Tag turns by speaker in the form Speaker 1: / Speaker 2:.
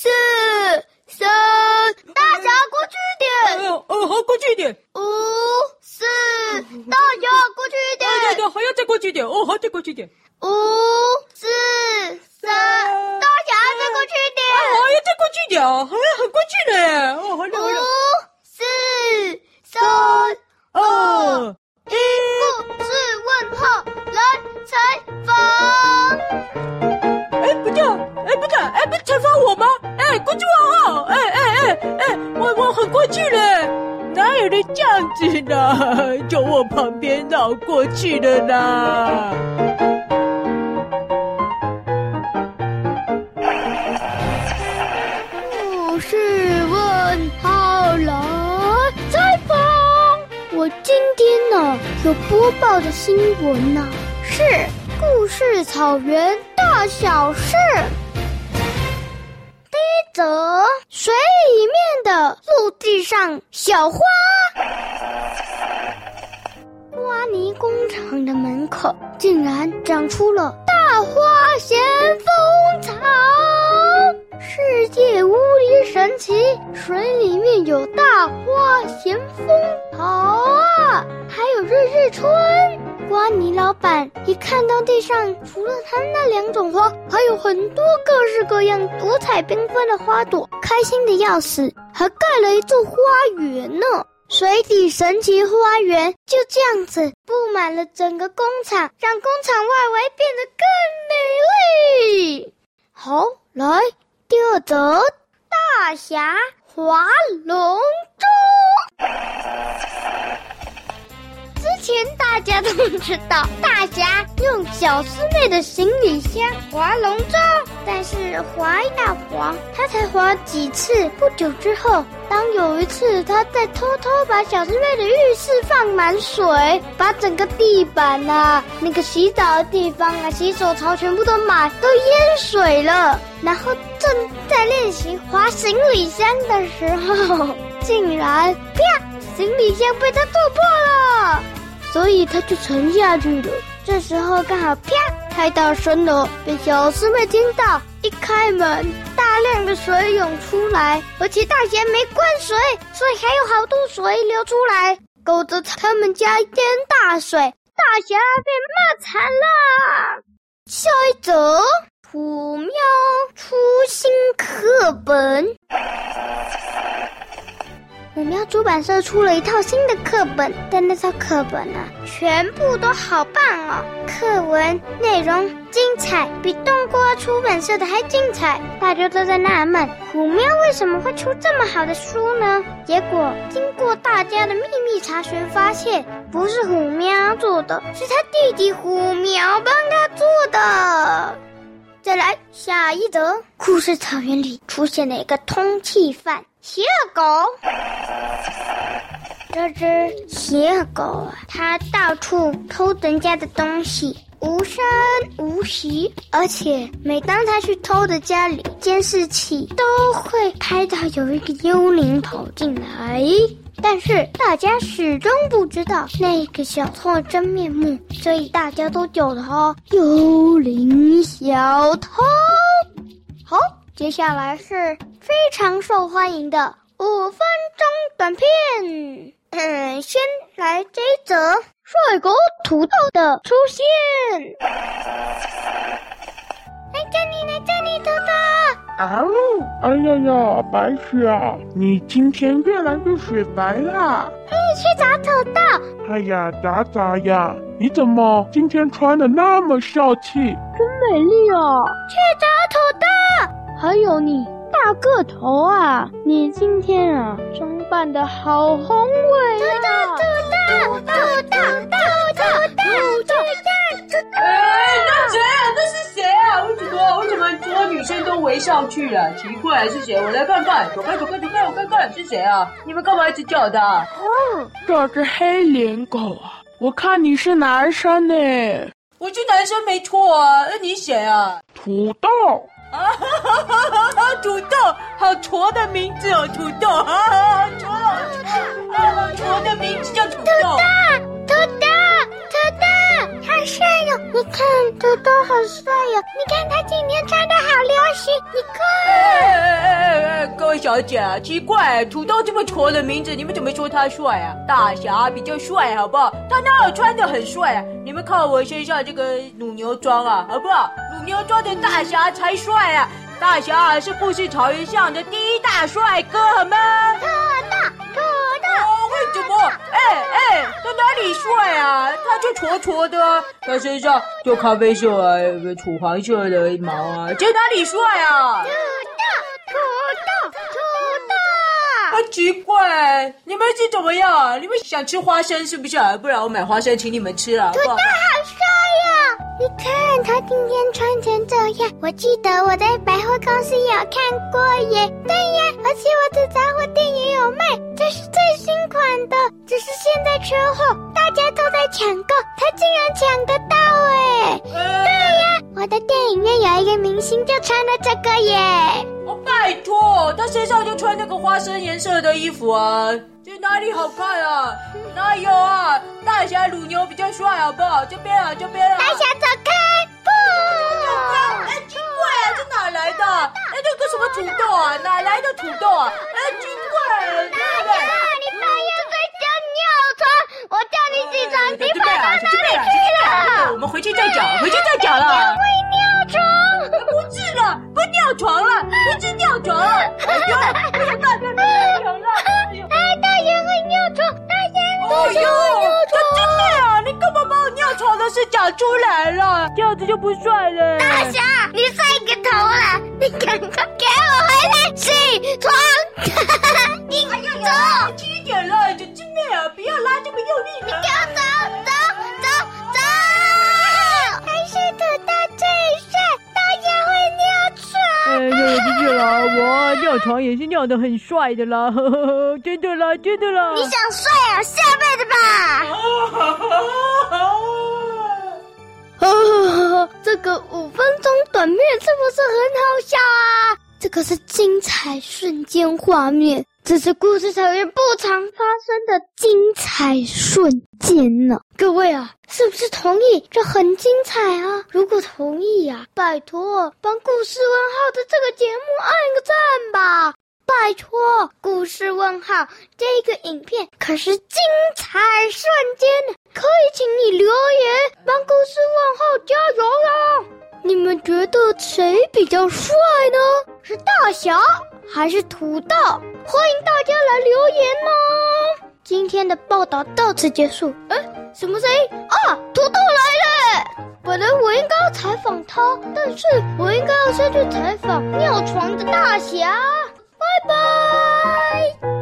Speaker 1: 四、三，大侠过去一点。
Speaker 2: 哦哦，好，过去一点。
Speaker 1: 五、四，大侠过去一点。
Speaker 2: 对对对，还要再过去一点。哦，好，再过去一点。
Speaker 1: 五、四、三，大侠再过去一点。
Speaker 2: 哦，还要再过去一点啊，还要很过去呢。哦，好了好了。样子呢？从我旁边绕过去的呢？
Speaker 1: 故事问号来采访。我今天呢有播报的新闻呢，是故事草原大小事。第一则，水里面的陆地上小花。泥工厂的门口竟然长出了大花咸丰草，世界无敌神奇！水里面有大花咸丰草啊，还有日日春。瓜泥老板一看到地上除了他那两种花，还有很多各式各样、多彩缤纷的花朵，开心的要死，还盖了一座花园呢。水底神奇花园就这样子布满了整个工厂，让工厂外围变得更美丽。好，来第二则，大侠划龙舟。之前大家都知道，大侠用小师妹的行李箱划龙舟，但是划呀划，他才划几次。不久之后，当有一次他在偷偷把小师妹的浴室放满水，把整个地板啊、那个洗澡的地方啊、洗手槽全部都满，都淹水了。然后正在练习划行李箱的时候，竟然啪，行李箱被他做破了。所以他就沉下去了。这时候刚好啪，太大声了，被小师妹听到。一开门，大量的水涌出来，而且大侠没关水，所以还有好多水流出来，勾着他们家淹大水。大侠被骂惨了。下一则，虎喵出新课本。虎喵出版社出了一套新的课本，但那套课本啊，全部都好棒哦！课文内容精彩，比冬瓜出版社的还精彩。大家都在纳闷，虎喵为什么会出这么好的书呢？结果经过大家的秘密查询，发现不是虎喵做的，是他弟弟虎苗帮他做的。再来下一则，故事草原里出现了一个通气犯。邪恶狗，这只邪恶狗啊，它到处偷人家的东西，无声无息，而且每当它去偷的家里，监视器都会拍到有一个幽灵跑进来。但是大家始终不知道那个小偷的真面目，所以大家都叫它幽灵小偷。好。接下来是非常受欢迎的五分钟短片。嗯，先来这一则帅哥土豆的出现。来这里，来这里，土豆。
Speaker 3: 啊呜！哎呀呀，白雪啊，你今天越来越雪白啦。
Speaker 1: 可以去找土豆。
Speaker 3: 哎呀，咋咋呀？你怎么今天穿的那么帅气？
Speaker 1: 真美丽哦。去找土豆。还有你大个头啊！你今天啊装扮的好宏伟啊！土豆，土豆，土豆，土豆，土豆，土豆！
Speaker 2: 哎，那谁啊？那是谁啊？为什么？为什么所有女生都围上去了？奇怪，是谁？我来看看，走开，走开，走开，我看看是谁啊？你们干嘛一直叫他？
Speaker 3: 这是黑脸狗啊！我看你是男生呢。
Speaker 2: 我是男生没错啊，那你谁啊？
Speaker 3: 土豆。
Speaker 2: 啊哈哈哈哈！土豆，好矬的名字哦，土豆，啊哈，矬，好矬的名字叫土豆。
Speaker 1: 土豆，土豆，土豆，好帅哟！你看，土豆好帅哟！你看他今天穿的好流行，你看。
Speaker 2: 小姐啊，奇怪，土豆这么矬的名字，你们怎么说他帅啊？大侠比较帅，好不好？他哪有穿的很帅啊？你们看我身上这个乳牛装啊，好不好？乳牛装的大侠才帅啊！大侠啊，是富士草原上的第一大帅哥，好吗？
Speaker 1: 特大，特大。
Speaker 2: 哦，为什么？哎哎，他哪里帅啊？他就矬矬的，他身上就咖啡色啊，土黄色的毛啊，这哪里帅啊？奇怪，你们是怎么样？你们想吃花生是不是？不然我买花生请你们吃了。
Speaker 1: 土豆好帅呀！你看他今天穿成这样，我记得我在百货公司有看过耶。对呀，而且我的杂货店也有卖，这是最新款的。只是现在缺货，大家都在抢购，他竟然抢得到哎！对呀，我的电影院有一个明星就穿了这个耶。
Speaker 2: 拜托，他身上就穿那个花生颜色的衣服啊，这哪里好看啊？哪有啊？大侠乳牛比较帅，好不好？这边啊，这边啊！
Speaker 1: 大侠走开！不，
Speaker 2: 走开！哎，奇怪啊，这哪来的？哎，这个什么土豆啊？哪来的土豆啊？哎，奇怪！
Speaker 1: 大侠，你半夜睡觉尿床，我叫你起床，你跑到哪里
Speaker 2: 我
Speaker 1: 尿床
Speaker 2: 的事讲出来了？这样子就不帅了。
Speaker 1: 大侠，你帅个头了，你赶快给我回来起床！你走，
Speaker 2: 七点了，就真的啊，不要拉这么用力了。
Speaker 1: 你给我走，走。
Speaker 2: 我尿床也是尿得很帅的啦，呵呵，真的啦，真的啦。
Speaker 1: 你想睡啊？下辈子吧。个五分钟短片是不是很好笑啊？这个是精彩瞬间画面，这是故事草原不常发生的精彩瞬间呢。各位啊，是不是同意？这很精彩啊！如果同意呀、啊，拜托帮故事问号的这个节目按个赞吧！拜托，故事问号这个影片可是精彩瞬间，可以请你留言帮故事问号加油！你们觉得谁比较帅呢？是大侠还是土豆？欢迎大家来留言哦！今天的报道到此结束。哎，什么声音啊？土豆来了！本来我应该要采访他，但是我应该要先去采访尿床的大侠。拜拜